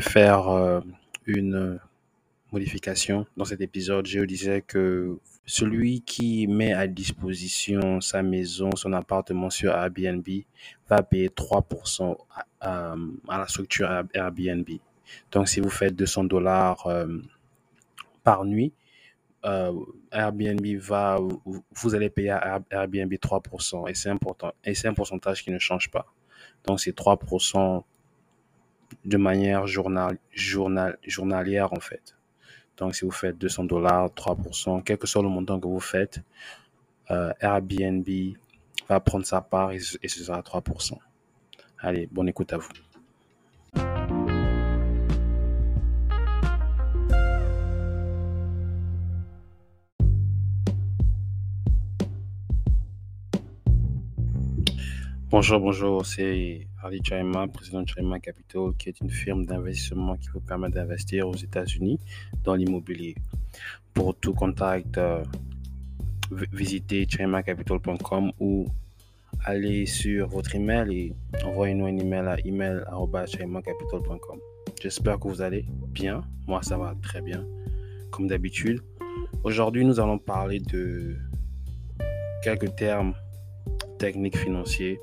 faire euh, une modification dans cet épisode. Je disais que celui qui met à disposition sa maison, son appartement sur Airbnb va payer 3% à, à la structure Airbnb. Donc, si vous faites 200 dollars euh, par nuit, euh, Airbnb va, vous allez payer à Airbnb 3%. Et c'est important. Et c'est un pourcentage qui ne change pas. Donc, c'est 3% de manière journal, journal, journalière, en fait. Donc, si vous faites 200 dollars, 3%, quel que soit le montant que vous faites, euh, Airbnb va prendre sa part et, et ce sera 3%. Allez, bonne écoute à vous. Bonjour, bonjour, c'est Ali Chaima, président de Chaima Capital, qui est une firme d'investissement qui vous permet d'investir aux États-Unis dans l'immobilier. Pour tout contact, euh, visitez chaimacapital.com ou allez sur votre email et envoyez-nous un email à email.chaimacapital.com. J'espère que vous allez bien. Moi, ça va très bien, comme d'habitude. Aujourd'hui, nous allons parler de quelques termes techniques financiers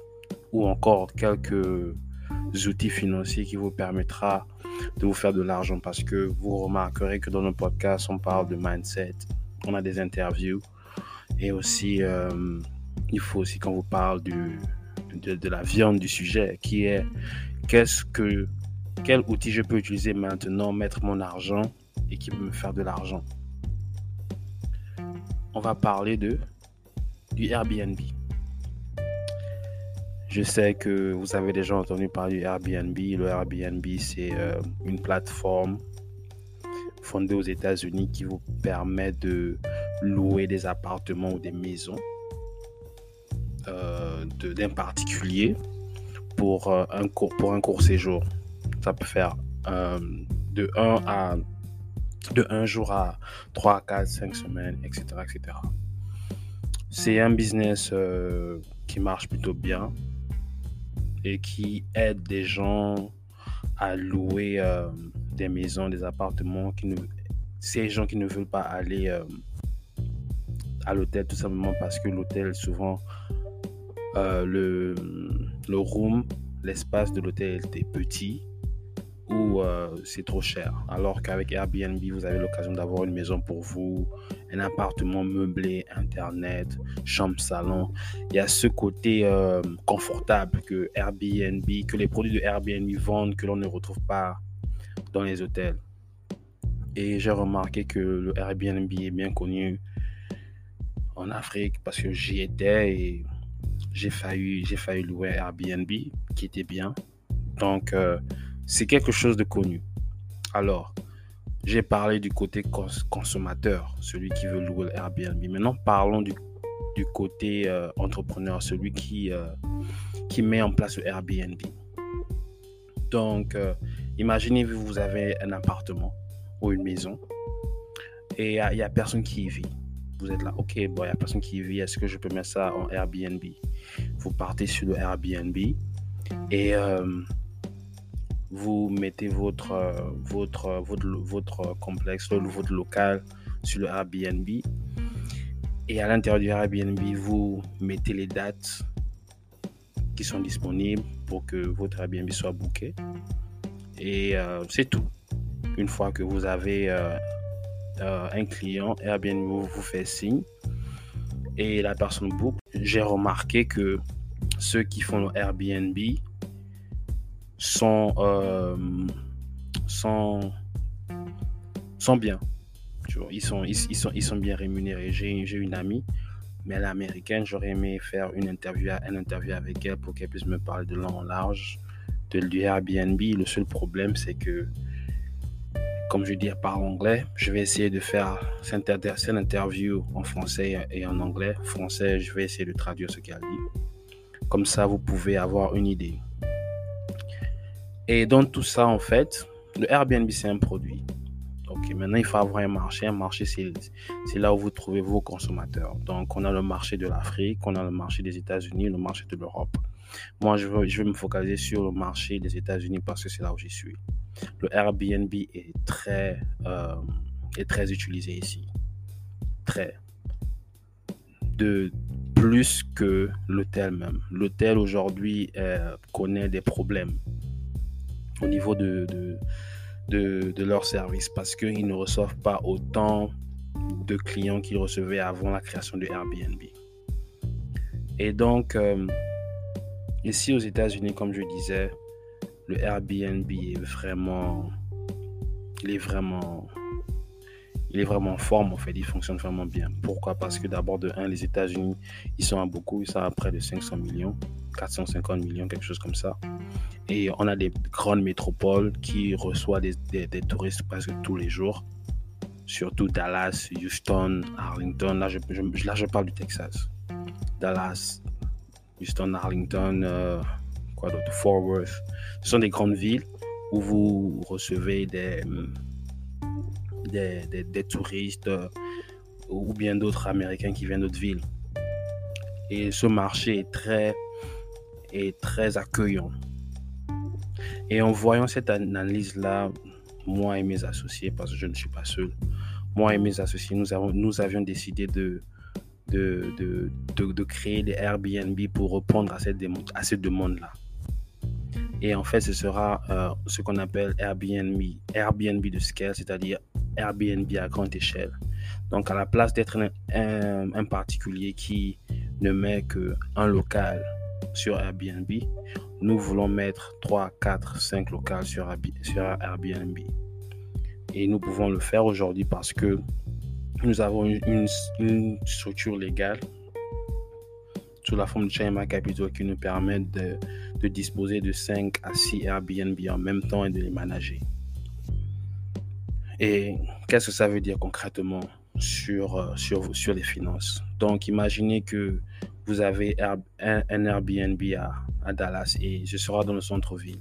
ou encore quelques outils financiers qui vous permettra de vous faire de l'argent parce que vous remarquerez que dans nos podcasts, on parle de mindset, on a des interviews et aussi, euh, il faut aussi qu'on vous parle de, de, la viande du sujet qui est qu'est-ce que, quel outil je peux utiliser maintenant, mettre mon argent et qui peut me faire de l'argent. On va parler de du Airbnb. Je sais que vous avez déjà entendu parler Airbnb. Le Airbnb, c'est euh, une plateforme fondée aux États-Unis qui vous permet de louer des appartements ou des maisons euh, d'un particulier pour, euh, un court, pour un court séjour. Ça peut faire de 1 à de 1 jour à 3, 4, 5 semaines, etc. etc. C'est un business qui marche plutôt bien et qui aide des gens à louer euh, des maisons, des appartements, qui ne, ces gens qui ne veulent pas aller euh, à l'hôtel tout simplement parce que l'hôtel souvent euh, le, le room, l'espace de l'hôtel est petit ou euh, c'est trop cher. Alors qu'avec Airbnb, vous avez l'occasion d'avoir une maison pour vous, un appartement meublé, internet, chambre, salon. Il y a ce côté euh, confortable que Airbnb, que les produits de Airbnb vendent, que l'on ne retrouve pas dans les hôtels. Et j'ai remarqué que le Airbnb est bien connu en Afrique parce que j'y étais et j'ai failli, j'ai failli louer Airbnb qui était bien. Donc, euh, c'est quelque chose de connu. Alors, j'ai parlé du côté cons consommateur, celui qui veut louer Airbnb. Maintenant, parlons du, côté euh, entrepreneur, celui qui, euh, qui met en place le Airbnb. Donc, euh, imaginez vous avez un appartement ou une maison et il n'y a, a, personne qui y vit. Vous êtes là, ok, bon, il n'y a personne qui y vit, est-ce que je peux mettre ça en Airbnb? Vous partez sur le Airbnb et vous mettez votre, euh, votre, votre, votre complexe, votre local sur le Airbnb. Et à l'intérieur du Airbnb, vous mettez les dates qui sont disponibles pour que votre Airbnb soit booké. Et euh, c'est tout. Une fois que vous avez euh, euh, un client, Airbnb vous, vous fait signe et la personne book. J'ai remarqué que ceux qui font le Airbnb sont, euh, sont, sont bien. Ils, sont, ils, sont, ils sont bien rémunérés. J'ai une amie, mais elle est américaine. J'aurais aimé faire une interview, une interview avec elle pour qu'elle puisse me parler de long en large de, du Airbnb. Le seul problème, c'est que, comme je dis, parle anglais. Je vais essayer de faire cette interview en français et en anglais. Français, je vais essayer de traduire ce qu'elle dit. Comme ça, vous pouvez avoir une idée. Et dans tout ça, en fait, le Airbnb, c'est un produit. Ok, maintenant, il faut avoir un marché. Un marché, c'est là où vous trouvez vos consommateurs. Donc, on a le marché de l'Afrique, on a le marché des États-Unis, le marché de l'Europe. Moi, je veux, je me focaliser sur le marché des États-Unis parce que c'est là où j'y suis. le Airbnb est très, euh, est très utilisé ici. Très. De plus que l'hôtel même. L'hôtel aujourd'hui euh, connaît des problèmes au niveau de, de, de, leur service parce qu'ils ne reçoivent pas autant de clients qu'ils recevaient avant la création de Airbnb. Et donc, euh, ici aux États-Unis, comme je disais, le Airbnb est vraiment, il est vraiment, il est vraiment en forme en fait, il fonctionne vraiment bien. Pourquoi? Parce que d'abord de 1, les États-Unis, ils sont à beaucoup, ils sont à près de 500 millions, 450 millions, quelque chose comme ça. Et on a des grandes métropoles qui reçoivent des, des, touristes presque tous les jours, surtout Dallas, Houston, Arlington. Là, je, là, je parle du Texas. Dallas, Houston, Arlington, euh, quoi d'autre, Fort Worth. Ce sont des grandes villes où vous recevez des, des, des, touristes euh, ou bien d'autres Américains qui viennent d'autres villes. Et ce marché est très, est très accueillant. Et en voyant cette analyse-là, moi et mes associés, parce que je ne suis pas seul, moi et mes associés, nous, avons, nous avions décidé de, de, de, de, créer des Airbnb pour répondre à cette, à cette demande-là. Et en fait, ce sera euh, ce qu'on appelle Airbnb, Airbnb de scale, c'est-à-dire Airbnb à grande échelle. Donc, à la place d'être un, un, particulier qui ne met qu'un local sur Airbnb, nous voulons mettre 3, 4, 5 locales sur, Airbnb. Et nous pouvons le faire aujourd'hui parce que nous avons une, structure légale sous la forme de China Capital qui nous permet de, disposer de 5 à 6 Airbnb en même temps et de les manager. Et qu'est-ce que ça veut dire concrètement sur, euh, sur les finances? Donc, imaginez que vous avez un, Airbnb à, Dallas et je serai dans le centre-ville.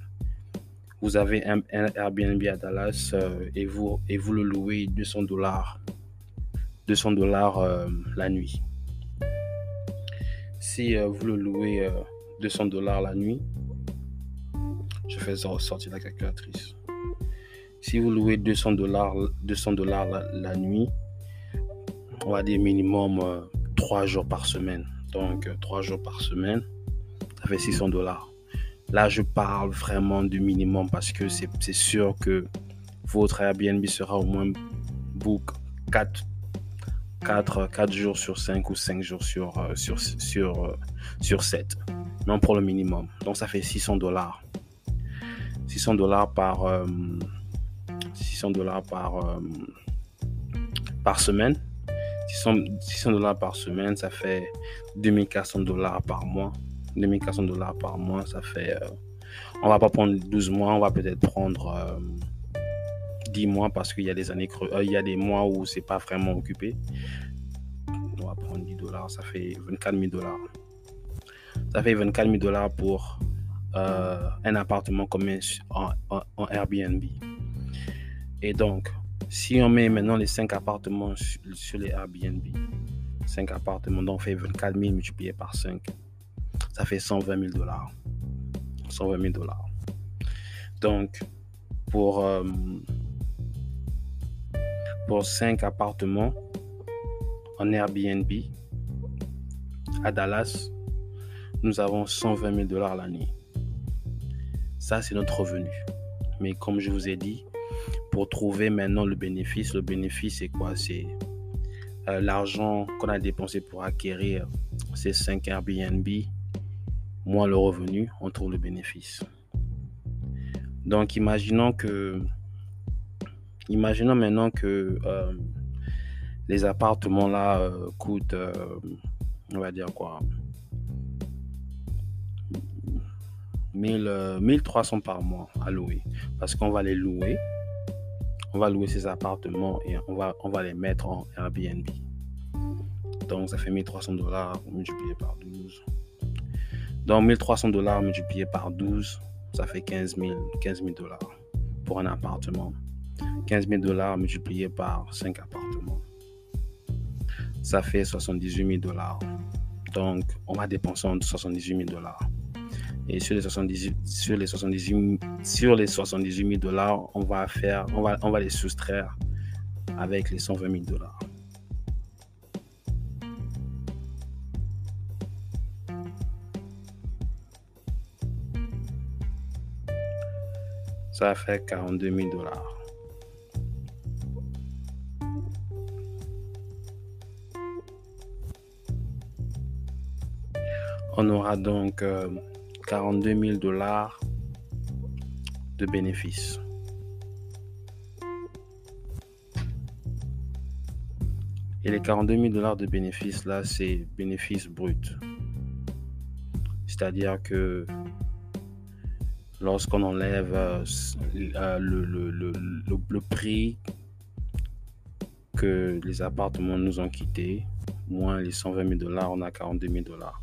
Vous avez un, Airbnb à Dallas euh, et, vous, et vous le louez 200 dollars 200 dollars euh, la nuit. Si euh, vous le louez 200 euh, dollars la nuit, je fais sortir la calculatrice. Si vous louez 200 dollars 200 dollars la, nuit, on va dire minimum 3 jours par semaine. Donc 3 jours par semaine, ça fait 600 dollars. Là, je parle vraiment du minimum parce que c'est sûr que votre Airbnb sera au moins book 4 4, 4 jours sur 5 ou 5 jours sur, euh, sur, sur, euh, sur 7. Non pour le minimum. Donc ça fait 600 dollars. 600 dollars par, 600 euh, dollars par, par semaine. 600, dollars par semaine, ça fait 2400 dollars par mois. 2400 dollars par mois, ça fait... on va pas prendre 12 mois, on va peut-être prendre 10 mois parce qu'il y a des années euh, il y a des mois où c'est pas vraiment occupé. On va prendre 10 dollars, ça fait 24 000 dollars. Ça fait 24 000 dollars pour euh, un appartement en, Airbnb. Et donc, si on met maintenant les 5 appartements sur, les Airbnb, 5 appartements, donc on fait 24 000 multiplié par 5, ça fait 120 000 dollars. 120 000 dollars. Donc, pour, euh, pour 5 appartements en Airbnb à Dallas, nous avons 120 000 dollars l'année. Ça, c'est notre revenu. Mais comme je vous ai dit, trouver maintenant le bénéfice, le bénéfice, c'est quoi? C'est euh, l'argent qu'on a dépensé pour acquérir ces 5 Airbnb, moins le revenu, on trouve le bénéfice. Donc, imaginons que Imaginons maintenant que euh, les appartements là euh, coûtent, euh, on va dire quoi, 1000, 1300 par mois à louer. Parce qu'on va les louer. Louer ces appartements et on va, on les mettre en Airbnb. Donc ça fait 1300 dollars multiplié par 12. Donc 1300 dollars multiplié par 12, ça fait 15 000 dollars pour un appartement. 15 000 dollars multiplié par 5 appartements. Ça fait 78 000 dollars. Donc, on va dépenser 78 000 dollars. Et sur les 78, sur les 78, sur les 78 000 dollars, on va faire, on va, on va les soustraire avec les 120 000 dollars. Ça fait 42 000 dollars. On aura donc 42 euh, 000 dollars de bénéfices. Et les 42 000 dollars de bénéfices, là, c'est bénéfice brut. C'est-à-dire que lorsqu'on enlève euh, euh, le, prix que les appartements nous ont quittés, moins les 120 000 dollars, on a 42 000 dollars.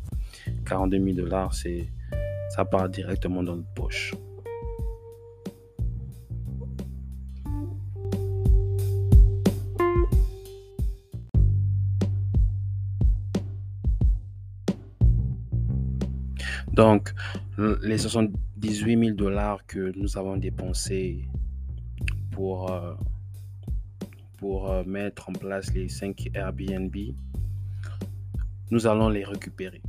42 000 dollars, c'est, ça part directement dans notre poche. Donc, les 78 000 dollars que nous avons dépensés pour, euh, pour euh, mettre en place les 5 Airbnb, nous allons les récupérer.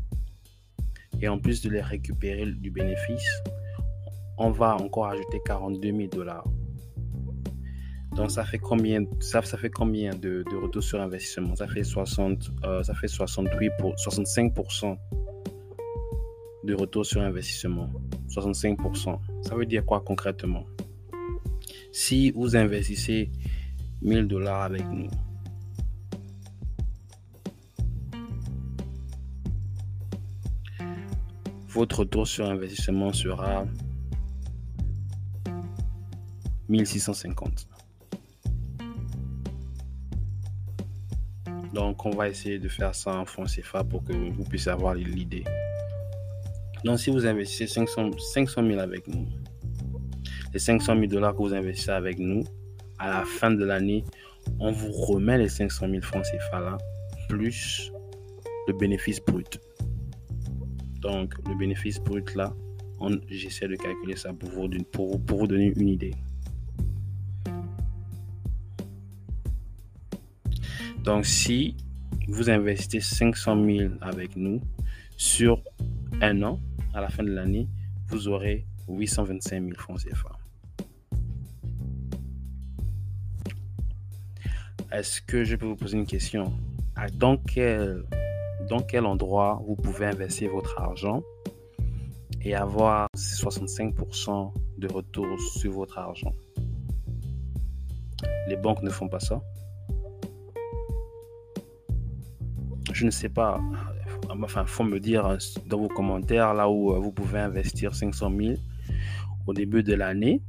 Et en plus de les récupérer du bénéfice, on va encore ajouter 42 000 dollars. Donc ça fait combien, ça, fait combien de, de retour sur investissement? Ça fait 60, euh, ça fait 68 pour 65% de retour sur investissement. 65%. Ça veut dire quoi concrètement? Si vous investissez 1000 dollars avec nous, votre retour sur investissement sera 1650. Donc, on va essayer de faire ça en francs CFA pour que vous puissiez avoir l'idée. Donc, si vous investissez 500, 500 000 avec nous, les 500 000 dollars que vous investissez avec nous, à la fin de l'année, on vous remet les 500 000 francs CFA là, plus le bénéfice brut. Donc, le bénéfice brut là, j'essaie de calculer ça pour vous, donner une idée. Donc, si vous investissez 500 000 avec nous sur un an, à la fin de l'année, vous aurez 825 000 francs CFA. Est-ce que je peux vous poser une question? Dans quel, dans quel endroit vous pouvez investir votre argent et avoir 65% de retour sur votre argent Les banques ne font pas ça. Je ne sais pas enfin, faut me dire dans vos commentaires là où vous pouvez investir 500 000 au début de l'année,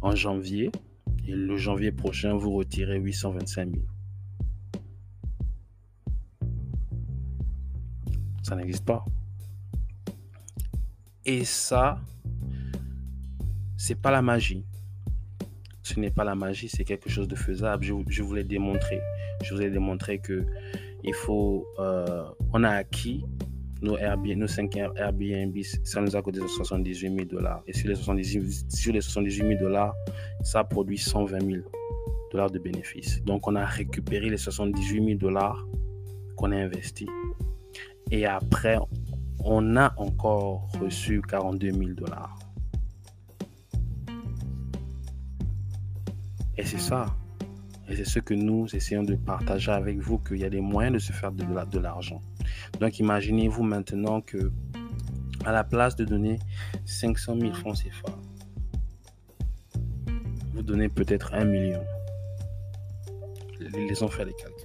en janvier, et le janvier prochain, vous retirez 825 000. Ça n'existe pas. Et ça, c'est pas la magie. Ce n'est pas la magie, c'est quelque chose de faisable. Je, je vous l'ai démontré. Je vous ai démontré que il faut, euh, on a acquis nos, Airbnb, nos 5 Airbnb, ça nous a coûté 78 000 dollars. Et sur les 78, sur les 78 000 dollars, ça produit 120 000 dollars de bénéfices. Donc, on a récupéré les 78 000 dollars qu'on a investis. Et après, on a encore reçu 42 000 dollars. Et c'est ça. Et c'est ce que nous essayons de partager avec vous, qu'il y a des moyens de se faire de, l'argent. Donc imaginez-vous maintenant que à la place de donner 500 000 francs CFA, vous donnez peut-être 1 million. Laissons faire les calculs.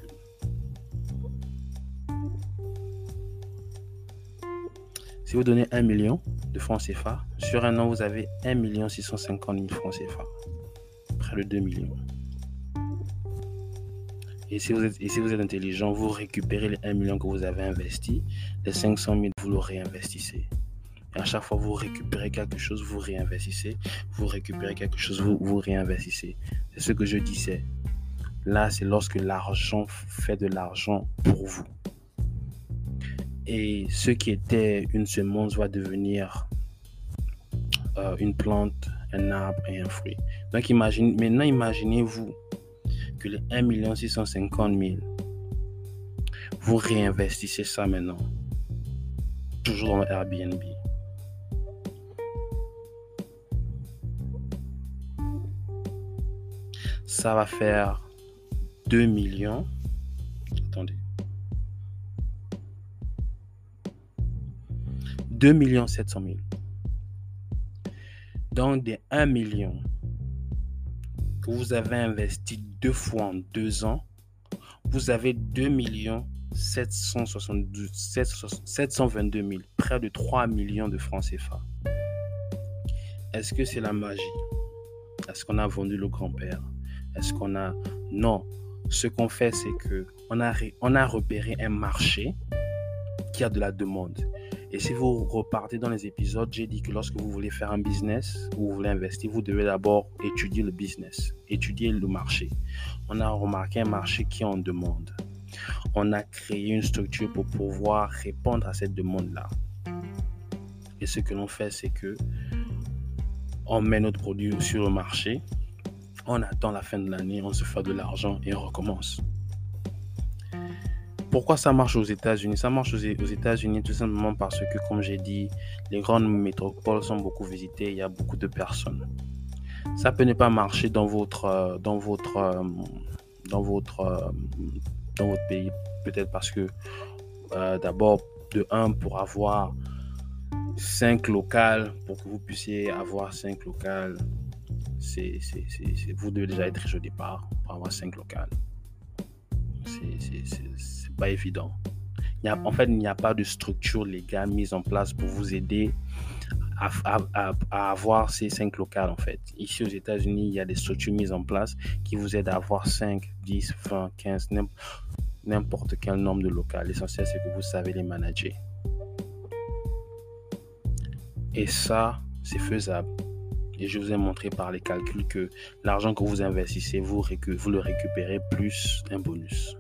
Si vous donnez 1 million de francs CFA, sur un an, vous avez 1 650 000 francs CFA. Près de 2 millions. Et si, vous êtes, si vous êtes intelligent, vous récupérez les 1 million que vous avez investi, les 500 000, vous le réinvestissez. Et à chaque fois, vous récupérez quelque chose, vous réinvestissez. Vous récupérez quelque chose, vous, vous réinvestissez. C'est ce que je disais. Là, c'est lorsque l'argent fait de l'argent pour vous. Et ce qui était une semence va devenir euh, une plante, un arbre et un fruit. Donc imagine, maintenant imaginez-vous que les 1 650 000, vous réinvestissez ça maintenant, toujours dans Airbnb. Ça va faire 2 millions. 2 millions 700 000. Donc des 1 million que vous avez investi deux fois en deux ans, vous avez 2 millions 722 000, près de 3 millions de francs CFA. Est-ce que c'est la magie? Est-ce qu'on a vendu le grand-père? Est-ce qu'on a... Non. Ce qu'on fait, c'est que on a, on a repéré un marché qui a de la demande. Et si vous repartez dans les épisodes, j'ai dit que lorsque vous voulez faire un business ou vous voulez investir, vous devez d'abord étudier le business, étudier le marché. On a remarqué un marché qui en demande. On a créé une structure pour pouvoir répondre à cette demande-là. Et ce que l'on fait, c'est que on met notre produit sur le marché, on attend la fin de l'année, on se fait de l'argent et on recommence. Pourquoi ça marche aux États-Unis? Ça marche aux États-Unis tout simplement parce que, comme j'ai dit, les grandes métropoles sont beaucoup visitées, il y a beaucoup de personnes. Ça peut ne pas marcher dans votre, euh, dans votre, euh, dans votre, euh, dans votre pays, peut-être parce que, d'abord, de un, pour avoir cinq locales, pour que vous puissiez avoir cinq locales, c'est, vous devez déjà être riche au départ pour avoir cinq locales. Pas évident. Il en fait, il n'y a pas de structure légale mise en place pour vous aider à, avoir ces cinq locales, en fait. Ici aux États-Unis, il y a des structures mises en place qui vous aident à avoir 5, 10, 20, 15, n'importe quel nombre de locales. L'essentiel, c'est que vous savez les manager. Et ça, c'est faisable. Et je vous ai montré par les calculs que l'argent que vous investissez, vous, vous le récupérez plus un bonus.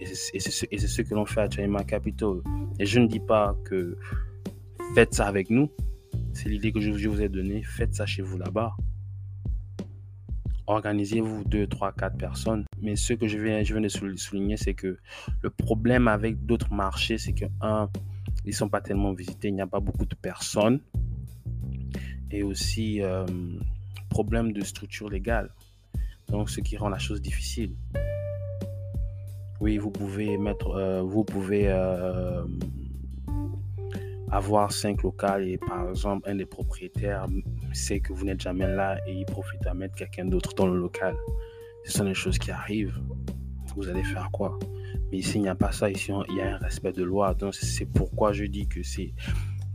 Et c'est ce que l'on fait à Chaima Capital. Et je ne dis pas que faites ça avec nous. C'est l'idée que je vous ai donnée. Faites ça chez vous là-bas. Organisez-vous deux, trois, quatre personnes. Mais ce que je viens, je viens de souligner, c'est que le problème avec d'autres marchés, c'est que, un, ils ne sont pas tellement visités. Il n'y a pas beaucoup de personnes. Et aussi, euh, problème de structure légale. Donc, ce qui rend la chose difficile. Oui, vous pouvez mettre, euh, vous pouvez euh, avoir cinq locales et par exemple un des propriétaires sait que vous n'êtes jamais là et il profite à mettre quelqu'un d'autre dans le local. Ce sont des choses qui arrivent. Vous allez faire quoi? Mais ici, il n'y a pas ça. Ici, il y a un respect de loi. Donc, c'est pourquoi je dis que c'est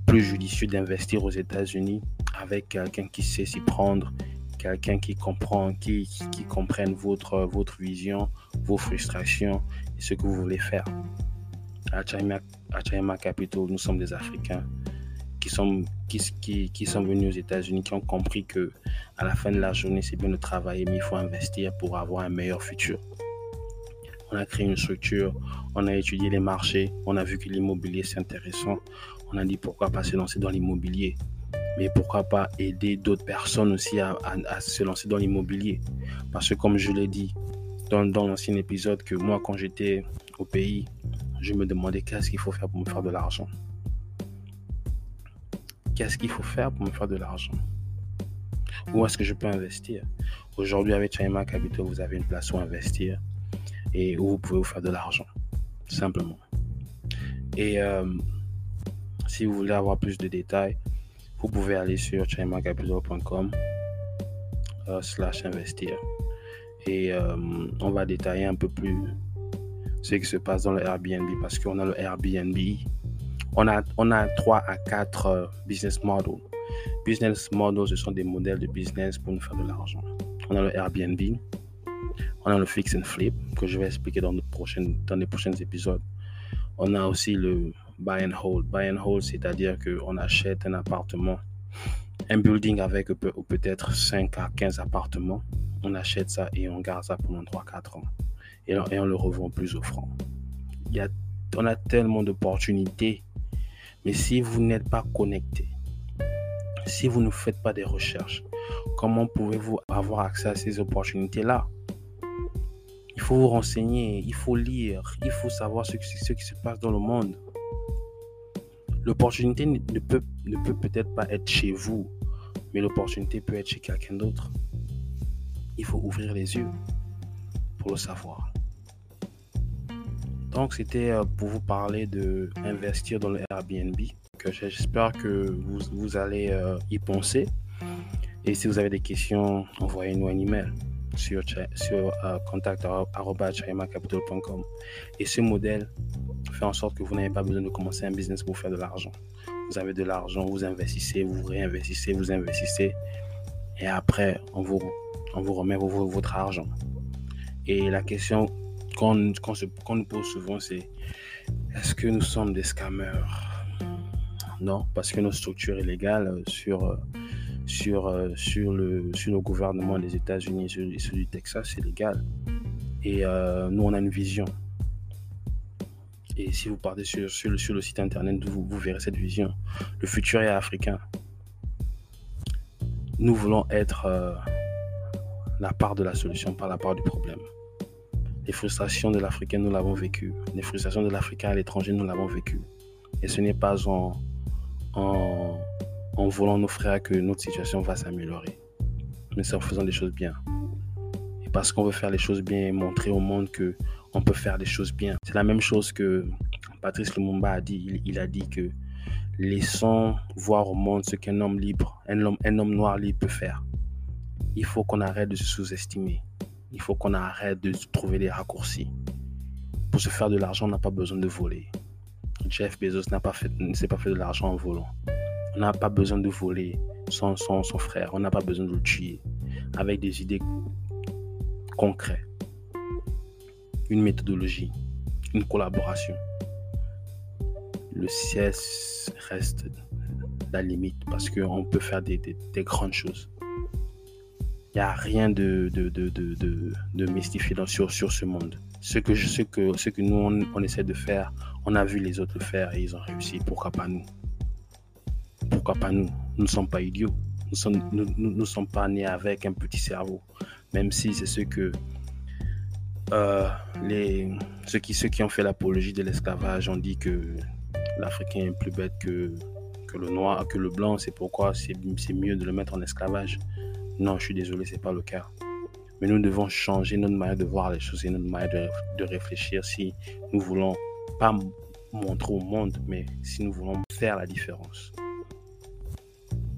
plus judicieux d'investir aux États-Unis avec quelqu'un qui sait s'y prendre quelqu'un qui comprend, qui, comprenne votre, votre vision, vos frustrations et ce que vous voulez faire. À Chayma Capital, nous sommes des Africains qui sont, qui sont venus aux États-Unis, qui ont compris que à la fin de la journée, c'est bien de travailler, mais il faut investir pour avoir un meilleur futur. On a créé une structure, on a étudié les marchés, on a vu que l'immobilier c'est intéressant. On a dit pourquoi pas se lancer dans l'immobilier mais pourquoi pas aider d'autres personnes aussi à, se lancer dans l'immobilier? Parce que comme je l'ai dit dans, dans l'ancien épisode, que moi quand j'étais au pays, je me demandais qu'est-ce qu'il faut faire pour me faire de l'argent. Qu'est-ce qu'il faut faire pour me faire de l'argent? Où est-ce que je peux investir? Aujourd'hui, avec China Capital, vous avez une place où investir et où vous pouvez vous faire de l'argent. Simplement. Et euh, si vous voulez avoir plus de détails, vous pouvez aller sur chaimacapital.com euh, slash investir et euh, on va détailler un peu plus ce qui se passe dans le Airbnb parce qu'on a le Airbnb. On a, on a 3 à 4 euh, business models. Business models, ce sont des modèles de business pour nous faire de l'argent. On a le Airbnb, on a le fix and flip que je vais expliquer dans, dans les prochains épisodes. On a aussi le buy and hold. Buy and hold, c'est-à-dire qu'on achète un appartement, un building avec peut-être 5 à 15 appartements. On achète ça et on garde ça pendant 3-4 ans. Et on, le revend plus offrant. Il y a, on a tellement d'opportunités. Mais si vous n'êtes pas connecté, Si vous ne faites pas des recherches, comment pouvez-vous avoir accès à ces opportunités-là? Il faut vous renseigner, il faut lire, il faut savoir ce ce qui se passe dans le monde. L'opportunité ne peut peut-être pas être chez vous, mais l'opportunité peut être chez quelqu'un d'autre. Il faut ouvrir les yeux pour le savoir. Donc, c'était euh, pour vous parler de investir dans le Airbnb. J'espère que vous, vous allez euh, y penser. Et si vous avez des questions, envoyez-nous un email sur, sur uh, Et ce modèle fait en sorte que vous n'avez pas besoin de commencer un business pour faire de l'argent. Vous avez de l'argent, vous investissez, vous réinvestissez, vous investissez. Et après, on vous, on vous remet votre argent. Et la question qu'on nous pose souvent, c'est est-ce que nous sommes des scammers? Non, parce que nos structures illégales sur, sur, sur, le, sur gouvernement des États-Unis et celui du Texas, c'est légal. Et euh, nous, on a une vision. Et si vous partez sur, sur, le, sur le site internet, vous, verrez cette vision. Le futur est africain. Nous voulons être euh, la part de la solution, pas la part du problème. Les frustrations de l'Africain, nous l'avons vécu. Les frustrations de l'Africain à l'étranger, nous l'avons vécu. Et ce n'est pas en, en volant nos frères que notre situation va s'améliorer. Mais c'est en faisant des choses bien. Et parce qu'on veut faire les choses bien et montrer au monde que on peut faire des choses bien. C'est la même chose que Patrice Lumumba a dit. Il, a dit que laissons voir au monde ce qu'un homme libre, un homme, un homme noir libre peut faire. Il faut qu'on arrête de se sous-estimer. Il faut qu'on arrête de trouver des raccourcis. Pour se faire de l'argent, on n'a pas besoin de voler. Jeff Bezos n'a pas fait, ne s'est pas fait de l'argent en volant. On n'a pas besoin de voler son, son, son frère. On n'a pas besoin de le tuer. Avec des idées concrètes une méthodologie, une collaboration. Le CS reste la limite parce qu'on peut faire des, grandes choses. Il n'y a rien de, de, de, de, mystifiant sur, sur ce monde. Ce que, ce que, ce que nous, on, essaie de faire, on a vu les autres le faire et ils ont réussi. Pourquoi pas nous? Pourquoi pas nous? Nous ne sommes pas idiots. Nous ne sommes, pas nés avec un petit cerveau. Même si c'est ce que euh, ceux, qui, ont fait l'apologie de l'esclavage ont dit que l'Africain est plus bête que, le noir, que le blanc, c'est pourquoi c'est mieux de le mettre en esclavage. Non, je suis désolé, c'est pas le cas. Mais nous devons changer notre manière de voir les choses et notre manière de, de réfléchir si nous voulons pas montrer au monde, mais si nous voulons faire la différence.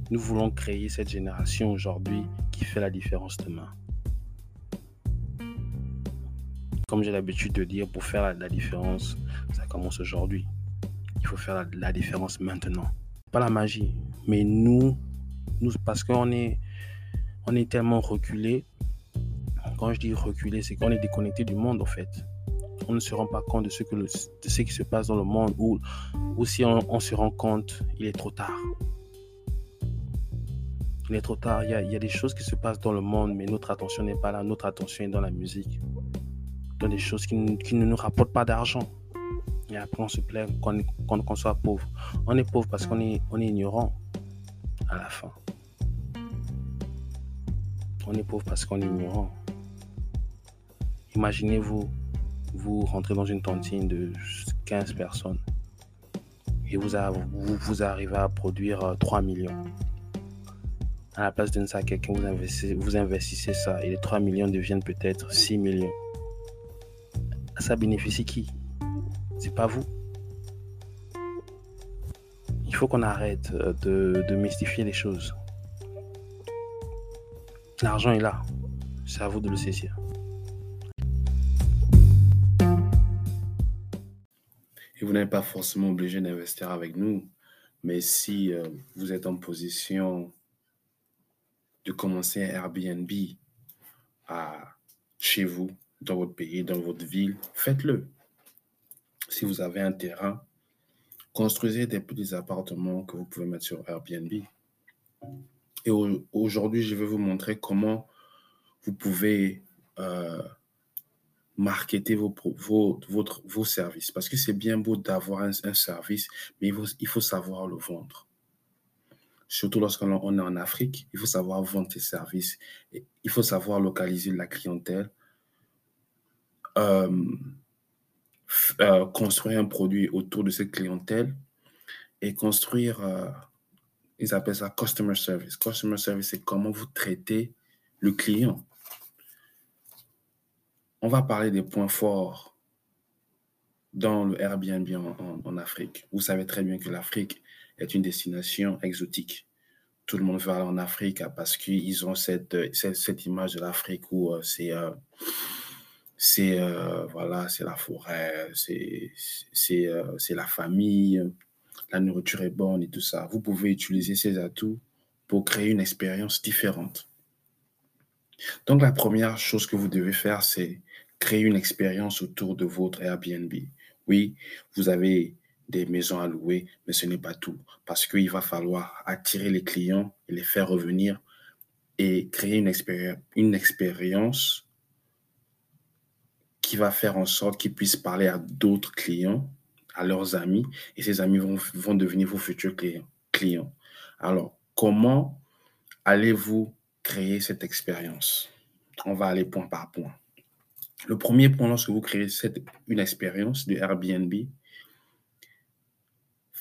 Nous voulons créer cette génération aujourd'hui qui fait la différence demain comme j'ai l'habitude de dire, pour faire la, différence, ça commence aujourd'hui. Il faut faire la, différence maintenant. Pas la magie, mais nous, parce qu'on est, on tellement reculé. Quand je dis reculé, c'est qu'on est déconnecté du monde en fait. On ne se rend pas compte de ce, qui se passe dans le monde ou, ou si on, on, se rend compte, il est trop tard. Il est trop tard. Il y, a, des choses qui se passent dans le monde, mais notre attention n'est pas là. Notre attention est dans la musique dans des choses qui, ne nous rapportent pas d'argent. Et après, on se plaint qu'on soit pauvre. On est pauvre parce qu'on est, ignorant à la fin. On est pauvre parce qu'on est ignorant. Imaginez-vous, vous rentrez dans une tontine de 15 personnes et vous, vous, vous, arrivez à produire 3 euh, millions. À la place de ça à quelqu'un, vous investissez, vous investissez ça et les 3 millions deviennent peut-être 6 millions ça bénéficie qui? C'est pas vous. Il faut qu'on arrête euh, de, mystifier les choses. L'argent est là. C'est à vous de le saisir. Et vous n'êtes pas forcément obligé d'investir avec nous, mais si euh, vous êtes en position de commencer un Airbnb à chez vous, dans votre pays, dans votre ville, faites-le. Si vous avez un terrain, construisez des petits appartements que vous pouvez mettre sur Airbnb. Et aujourd'hui, je vais vous montrer comment vous pouvez euh, marketer vos, vos, vos services. Parce que c'est bien beau d'avoir un, service, mais il faut savoir le vendre. Surtout lorsqu'on est en Afrique, il faut savoir vendre ses services, il faut savoir localiser la clientèle, euh, euh, construire un produit autour de cette clientèle et construire, euh, ils appellent ça customer service. Customer service, c'est comment vous traitez le client. On va parler des points forts dans le Airbnb en, Afrique. Vous savez très bien que l'Afrique est une destination exotique. Tout le monde aller en Afrique parce qu'ils ont cette, cette, image de l'Afrique où euh, c'est euh, c'est euh, voilà, c'est la forêt, c'est la famille, la nourriture est bonne et tout ça. Vous pouvez utiliser ces atouts pour créer une expérience différente. Donc la première chose que vous devez faire, c'est créer une expérience autour de votre Airbnb. Oui, vous avez des maisons à louer, mais ce n'est pas tout. Parce qu'il va falloir attirer les clients et les faire revenir et créer une, une expérience qui va faire en sorte qu'ils puissent parler à d'autres clients, à leurs amis, et ces amis vont, vont devenir vos futurs clients. Alors, comment allez-vous créer cette expérience? On va aller point par point. Le premier point, lorsque vous créez cette, une expérience de Airbnb,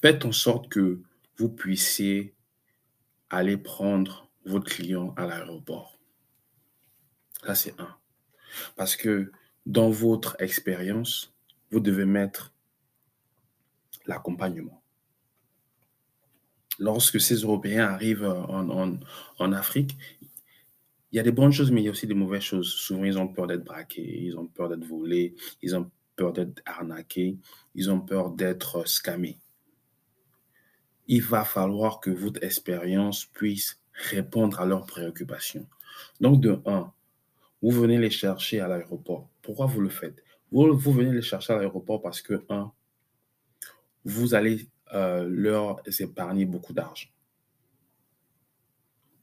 faites en sorte que vous puissiez aller prendre votre client à l'aéroport. Ça, c'est un. Parce que dans votre expérience, vous devez mettre l'accompagnement. Lorsque ces Européens arrivent en, en, Afrique, il y a des bonnes choses, mais il y a aussi des mauvaises choses. Souvent, ils ont peur d'être braqués, ils ont peur d'être volés, ils ont peur d'être arnaqués, ils ont peur d'être scammés. Il va falloir que votre expérience puisse répondre à leurs préoccupations. Donc, de un, vous venez les chercher à l'aéroport. Pourquoi vous le faites? Vous, venez les chercher à l'aéroport parce que, un, vous allez euh, leur épargner beaucoup d'argent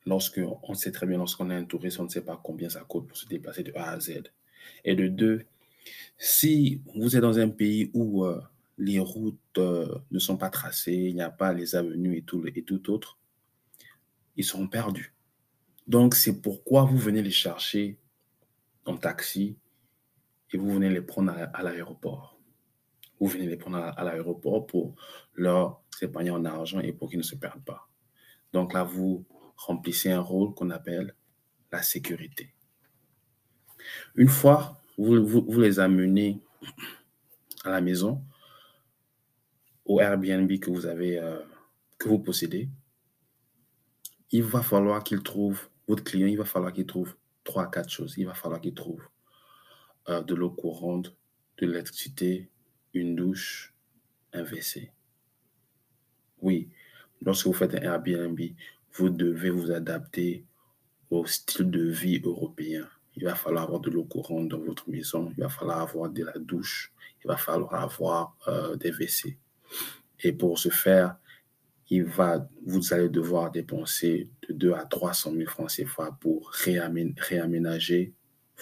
lorsque on sait très bien, lorsqu'on est un touriste, on ne sait pas combien ça coûte pour se déplacer de A à Z. Et de deux, si vous êtes dans un pays où euh, les routes euh, ne sont pas tracées, il n'y a pas les avenues et tout, et tout autre, ils seront perdus. Donc, c'est pourquoi vous venez les chercher en taxi et vous venez les prendre à, l'aéroport. Vous venez les prendre à, l'aéroport pour leur épargner en argent et pour qu'ils ne se perdent pas. Donc là, vous remplissez un rôle qu'on appelle la sécurité. Une fois vous, vous, les amenez à la maison, au Airbnb que vous avez, euh, que vous possédez, il va falloir qu'il trouve, votre client, il va falloir qu'il trouve trois, quatre choses. Il va falloir qu'il trouve euh, de l'eau courante, de l'électricité, une douche, un WC. Oui, lorsque vous faites un Airbnb, vous devez vous adapter au style de vie européen. Il va falloir avoir de l'eau courante dans votre maison, il va falloir avoir de la douche, il va falloir avoir euh, des WC. Et pour ce faire, vous allez devoir dépenser de 2 à 300 000 francs CFA pour réaménager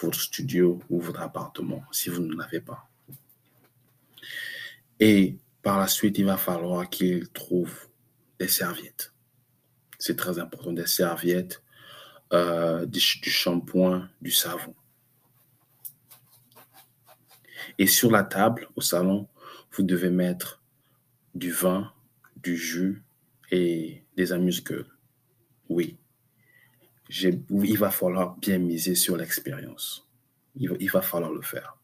votre studio ou votre appartement si vous ne l'avez pas. Et par la suite, il va falloir qu'il trouve des serviettes c'est très important, des serviettes, euh, du, shampoing, du savon. Et sur la table, au salon, vous devez mettre du vin, du jus et des amuse-gueules. Oui. il va falloir bien miser sur l'expérience. Il, va falloir le faire.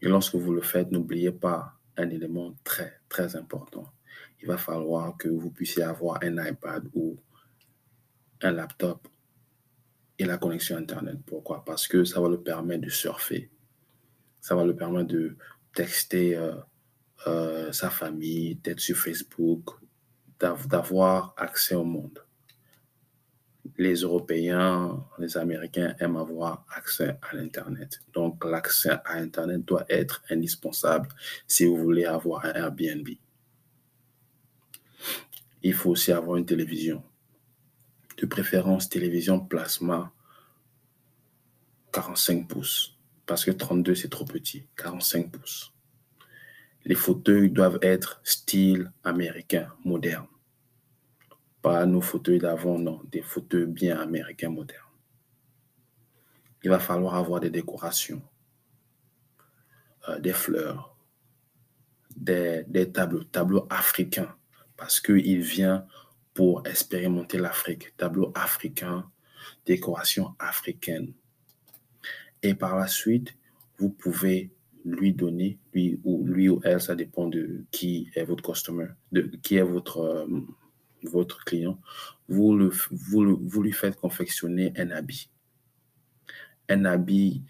Et lorsque vous le faites, n'oubliez pas un élément très, très important. Il va falloir que vous puissiez avoir un iPad ou un laptop et la connexion Internet. Pourquoi? Parce que ça va le permettre de surfer. Ça va le permettre de texter euh, euh, sa famille, d'être sur Facebook, d'avoir accès au monde. Les Européens, les Américains aiment avoir accès à l'Internet. Donc, l'accès à Internet doit être indispensable si vous voulez avoir un Airbnb. Il faut aussi avoir une télévision de préférence télévision plasma 45 pouces, parce que 32 c'est trop petit, 45 pouces. Les fauteuils doivent être style américain, moderne. Pas nos fauteuils d'avant, non, des fauteuils bien américains modernes. Il va falloir avoir des décorations, euh, des fleurs, des, des tableaux, tableaux africains, parce qu'il vient pour expérimenter l'Afrique. Tableau africain, décoration africaine. Et par la suite, vous pouvez lui donner, lui ou, lui ou elle, ça dépend de qui est votre customer, de qui est votre, euh, votre client, vous, le, vous, vous lui faites confectionner un habit. Un habit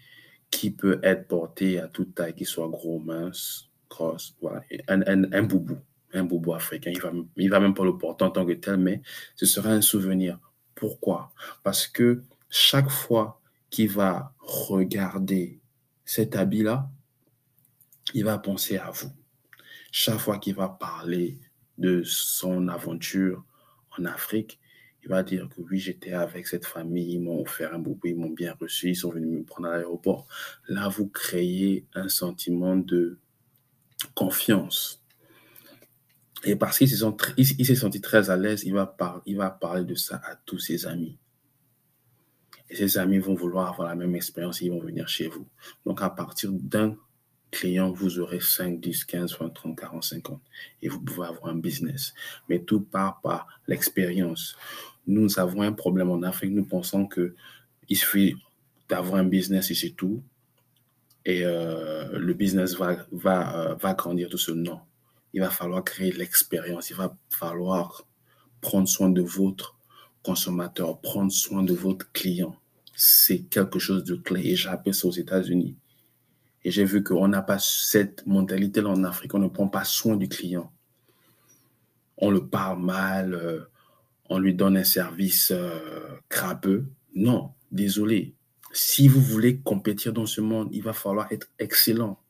qui peut être porté à toute taille, qu'il soit gros, mince, grosse, voilà, un, un, un boubou, un boubou africain. Il va, il va même pas le porter en tant que tel, mais ce sera un souvenir. Pourquoi? Parce que chaque fois qu'il va regarder cet habit-là, il va penser à vous. Chaque fois qu'il va parler de son aventure en Afrique, il va dire que oui, j'étais avec cette famille, ils m'ont offert un boubou, ils m'ont bien reçu, ils sont venus me prendre à l'aéroport. Là, vous créez un sentiment de confiance. Et parce qu'il s'est senti très à l'aise, il, va il va parler de ça à tous ses amis. Et ses amis vont vouloir avoir la même expérience, ils vont venir chez vous. Donc, à partir d'un client, vous aurez 5, 10, 15, 20, 30, 40, 50. Et vous pouvez avoir un business. Mais tout part par l'expérience. Nous avons un problème en Afrique. Nous pensons qu'il suffit d'avoir un business et c'est tout. Et euh, le business va, va, euh, va grandir tout seul. Non. Il va falloir créer l'expérience. Il va falloir prendre soin de votre consommateur, prendre soin de votre client. C'est quelque chose de clé. Et appris ça aux États-Unis. Et j'ai vu qu'on n'a pas cette mentalité-là en Afrique. On ne prend pas soin du client. On le parle mal, euh, on lui donne un service euh, crapeux. Non, désolé. Si vous voulez compétir dans ce monde, il va falloir être excellent.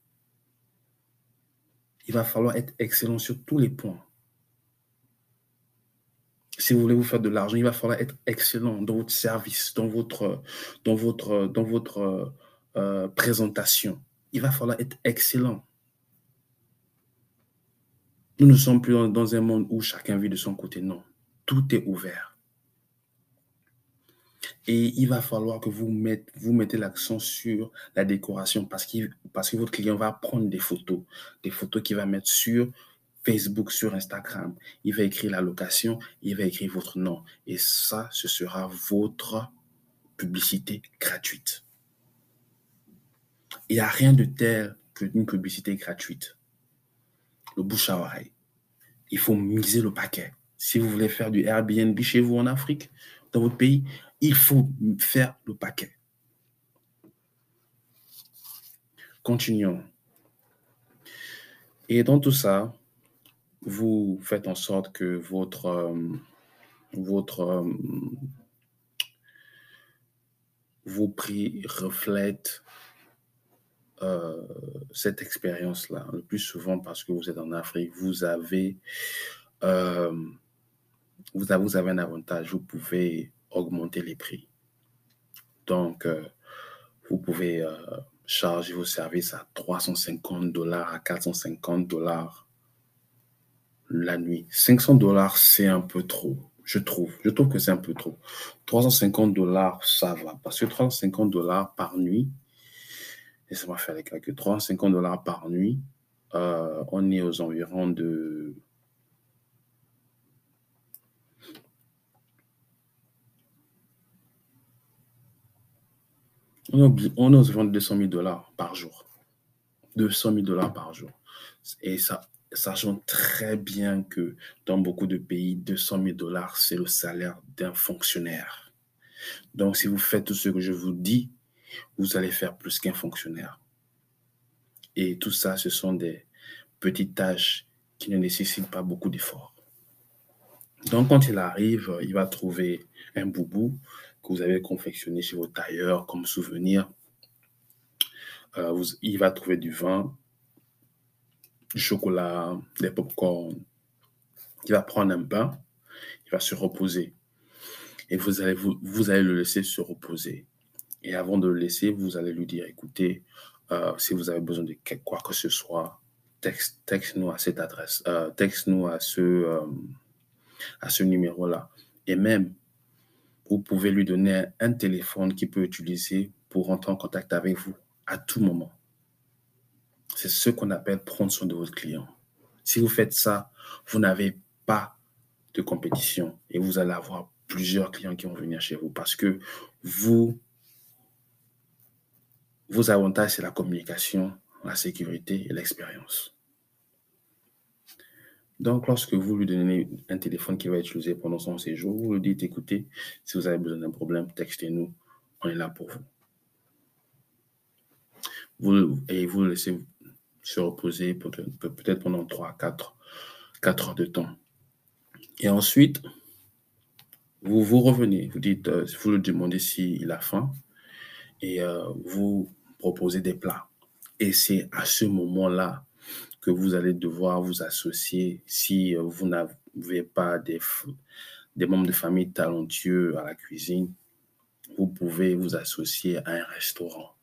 Il va falloir être excellent sur tous les points. Si vous voulez vous faire de l'argent, il va falloir être excellent dans votre service, dans votre, dans votre, dans votre euh, présentation il va falloir être excellent. Nous ne sommes plus dans un monde où chacun vit de son côté. Non, tout est ouvert. Et il va falloir que vous, mettez, l'accent sur la décoration parce que votre client va prendre des photos, des photos qu'il va mettre sur Facebook, sur Instagram. Il va écrire la location, il va écrire votre nom. Et ça, ce sera votre publicité gratuite. Il n'y a rien de tel qu'une publicité gratuite. Le bouche à oreille. Il faut miser le paquet. Si vous voulez faire du Airbnb chez vous en Afrique, dans votre pays, il faut faire le paquet. Continuons. Et dans tout ça, vous faites en sorte que votre, euh, votre euh, vos prix reflètent euh, cette expérience-là. Le plus souvent parce que vous êtes en Afrique, vous avez, euh, un avantage. Vous pouvez augmenter les prix. Donc, euh, vous pouvez charger vos services à 350 dollars, à 450 dollars la nuit. 500 dollars, c'est un peu trop. Je trouve. Je trouve que c'est un peu trop. 350 dollars, ça va. Parce que 350 dollars par nuit, laissez-moi faire les calculs, 350 dollars par nuit, euh, on est aux environs de on est, aux environs de 200 000 dollars par jour. 200 000 dollars par jour. Et ça, sachant très bien que dans beaucoup de pays, 200 000 dollars, c'est le salaire d'un fonctionnaire. Donc, si vous faites tout ce que je vous dis, vous allez faire plus qu'un fonctionnaire. Et tout ça, ce sont des petites tâches qui ne nécessitent pas beaucoup d'efforts. Donc, quand il arrive, il va trouver un boubou que vous avez confectionné chez vos tailleurs comme souvenir. Euh, il va trouver du vin, du chocolat, des pop-corn. Il va prendre un bain, il va se reposer. Et vous allez, vous allez le laisser se reposer. Et avant de le laisser, vous allez lui dire, écoutez, euh, si vous avez besoin de quoi que ce soit, texte, nous à cette adresse, euh, texte nous à ce, euh, à ce numéro-là. Et même, vous pouvez lui donner un téléphone qu'il peut utiliser pour rentrer en contact avec vous à tout moment. C'est ce qu'on appelle prendre soin de votre client. Si vous faites ça, vous n'avez pas de compétition et vous allez avoir plusieurs clients qui vont venir chez vous parce que vous, vos avantages, c'est la communication, la sécurité et l'expérience. Donc, lorsque vous lui donnez un téléphone qui va être utilisé pendant son séjour, vous lui dites, écoutez, si vous avez besoin d'un problème, textez-nous, on est là pour vous. vous et vous le laissez se reposer peut-être pendant 3, 4, 4 heures de temps. Et ensuite, vous vous revenez, vous dites, euh, vous lui demandez s'il a faim et euh, vous proposez des plats. Et c'est à ce moment-là que vous allez devoir vous associer si euh, vous n'avez pas des, des membres de famille talentueux à la cuisine. Vous pouvez vous associer à un restaurant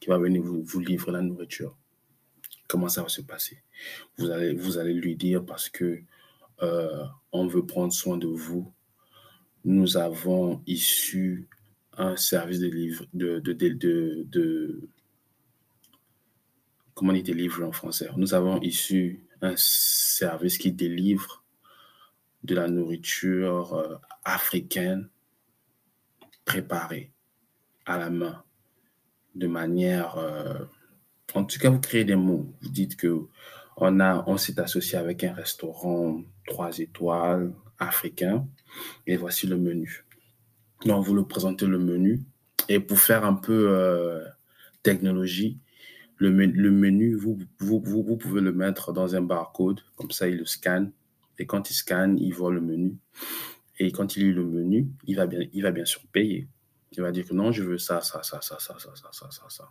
qui va venir vous, vous livrer la nourriture. Comment ça va se passer? Vous allez, vous allez lui dire parce que euh, on veut prendre soin de vous. Nous avons issu un service de livre de, de, de, de comment on dit délivre en français Nous avons issu un service qui délivre de la nourriture euh, africaine préparée à la main, de manière... Euh, en tout cas, vous créez des mots. Vous dites que on, a, on s'est associé avec un restaurant trois étoiles africain et voici le menu. Donc, vous le présentez le menu. Et pour faire un peu euh, technologie, le, le menu, vous, vous, vous, pouvez le mettre dans un barcode, comme ça il le scanne. Et quand il scanne, il voit le menu. Et quand il lit le menu, il va bien, il va bien sûr payer. Il va dire que non, je veux ça, ça, ça, ça, ça, ça, ça, ça, ça, ça.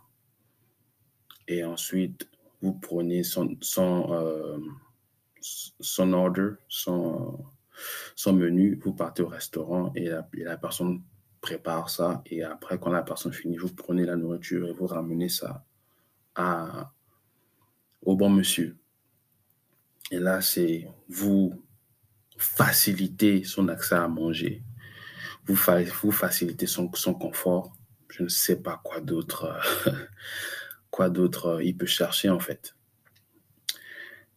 Et ensuite, vous prenez son, son, euh, son order, son, son menu, vous partez au restaurant et la, personne prépare ça. Et après, quand la personne finit, vous prenez la nourriture et vous ramenez ça au bon monsieur. Et là, c'est vous faciliter son accès à manger, vous, vous faciliter son, son confort. Je ne sais pas quoi d'autre, quoi d'autre il peut chercher en fait.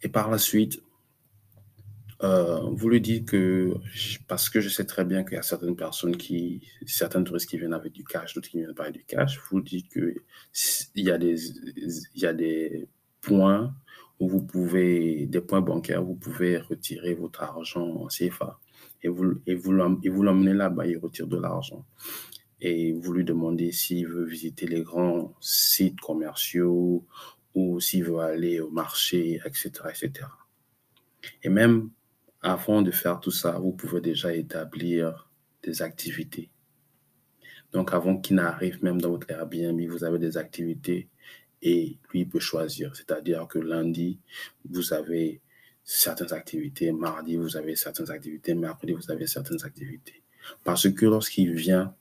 Et par la suite, euh, vous lui dites que, parce que je sais très bien qu'il y a certaines personnes qui, certains touristes qui viennent avec du cash, d'autres qui viennent pas avec du cash, vous dites qu'il y, a des, il y a des points où vous pouvez, des points bancaires, vous pouvez retirer votre argent en CFA et vous, et vous, et vous l'emmenez là-bas, il retire de l'argent. Et vous lui demandez s'il veut visiter les grands sites commerciaux ou s'il veut aller au marché, etc., etc. Et même avant de faire tout ça, vous pouvez déjà établir des activités. Donc, avant qu'il n'arrive même dans votre Airbnb, vous avez des activités et lui peut choisir. C'est-à-dire que lundi, vous avez certaines activités, mardi, vous avez certaines activités, mercredi, vous avez certaines activités. Parce que lorsqu'il vient,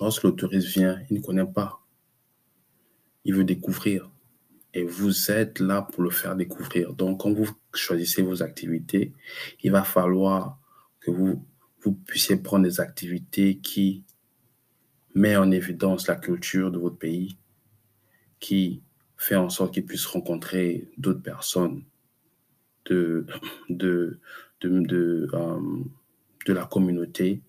lorsque le touriste vient, il ne connaît pas. Il veut découvrir et vous êtes là pour le faire découvrir. Donc, quand vous choisissez vos activités, il va falloir que vous, puissiez prendre des activités qui mettent en évidence la culture de votre pays, qui fait en sorte qu'ils puissent rencontrer d'autres personnes de, de, de, de, euh, de la communauté,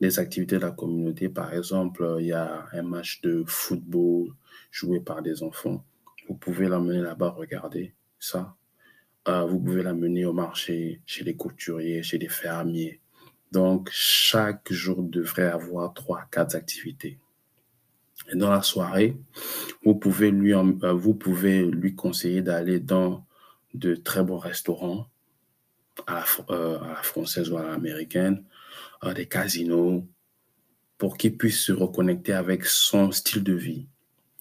des activités de la communauté. Par exemple, il y a un match de football joué par des enfants vous pouvez l'amener là-bas, regarder ça. Euh, vous pouvez l'amener au marché, chez les couturiers, chez les fermiers. Donc, chaque jour devrait avoir trois, quatre activités. Et dans la soirée, vous pouvez lui, euh, vous pouvez lui conseiller d'aller dans de très bons restaurants euh, à la française ou à l'américaine, des casinos, pour qu'il puisse se reconnecter avec son style de vie.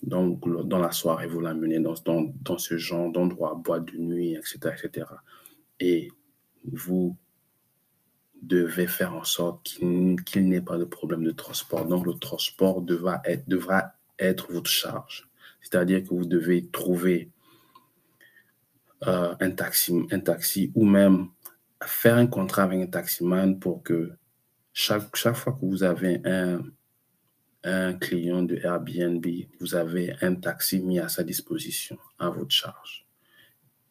Donc, dans la soirée, vous l'amenez dans, dans, dans, ce genre d'endroit, boîte de nuit, etc., etc. Et vous devez faire en sorte qu'il n'ait pas de problème de transport. Donc, le transport devra être, devra être votre charge. C'est-à-dire que vous devez trouver euh, un, taxi, un taxi ou même faire un contrat avec un taximan pour que chaque, chaque fois que vous avez un, un client de Airbnb, vous avez un taxi mis à sa disposition, à votre charge.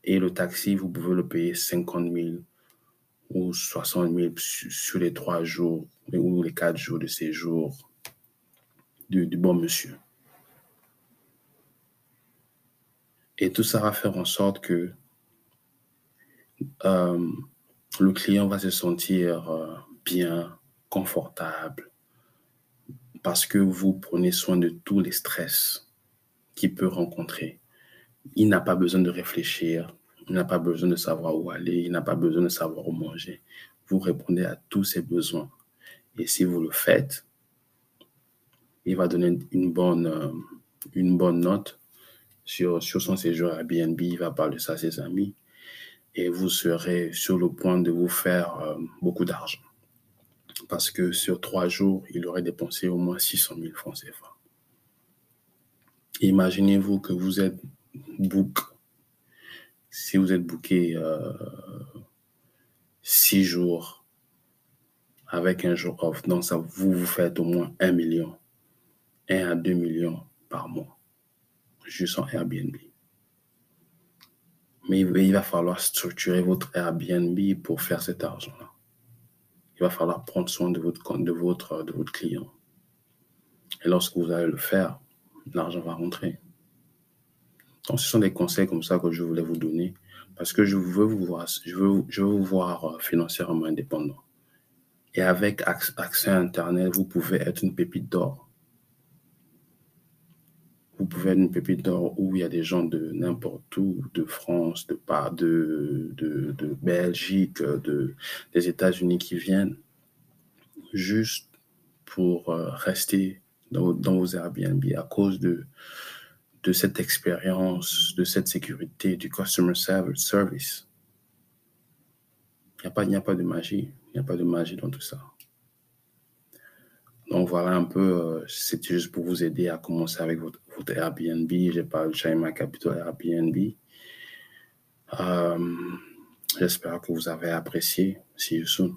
Et le taxi, vous pouvez le payer 50 000 ou 60 000 sur les trois jours ou les quatre jours de séjour du, bon monsieur. Et tout ça va faire en sorte que euh, le client va se sentir euh, bien, confortable, parce que vous prenez soin de tous les stress qu'il peut rencontrer. Il n'a pas besoin de réfléchir, il n'a pas besoin de savoir où aller, il n'a pas besoin de savoir où manger. Vous répondez à tous ses besoins. Et si vous le faites, il va donner une bonne, euh, une bonne note sur, sur son séjour à Airbnb, il va parler ça à ses amis et vous serez sur le point de vous faire euh, beaucoup d'argent. Parce que sur trois jours, il aurait dépensé au moins 600 000 francs CFA. Imaginez-vous que vous êtes book. Si vous êtes booké euh, six jours avec un jour off, donc ça, vous vous faites au moins un million, un à deux millions par mois, juste en Airbnb. Mais il va falloir structurer votre Airbnb pour faire cet argent-là. Il va falloir prendre soin de votre, de votre, de votre client. Et lorsque vous allez le faire, l'argent va rentrer. Donc, ce sont des conseils comme ça que je voulais vous donner parce que je veux vous voir, je veux, je veux vous voir euh, financièrement indépendant. Et avec accès à Internet, vous pouvez être une pépite d'or vous pouvez être une pépite d'or où il y a des gens de n'importe où, de France, de, de, de, de Belgique, de, des États-Unis qui viennent juste pour euh, rester dans, vos Airbnb à cause de, de cette expérience, de cette sécurité, du customer service. Il n'y a, pas, a pas de magie. Il n'y a pas de magie dans tout ça. Donc voilà un peu, euh, c'est juste pour vous aider à commencer avec votre, votre Airbnb. J'ai parlé de China Capital Airbnb. Euh, J'espère que vous avez apprécié. See you soon.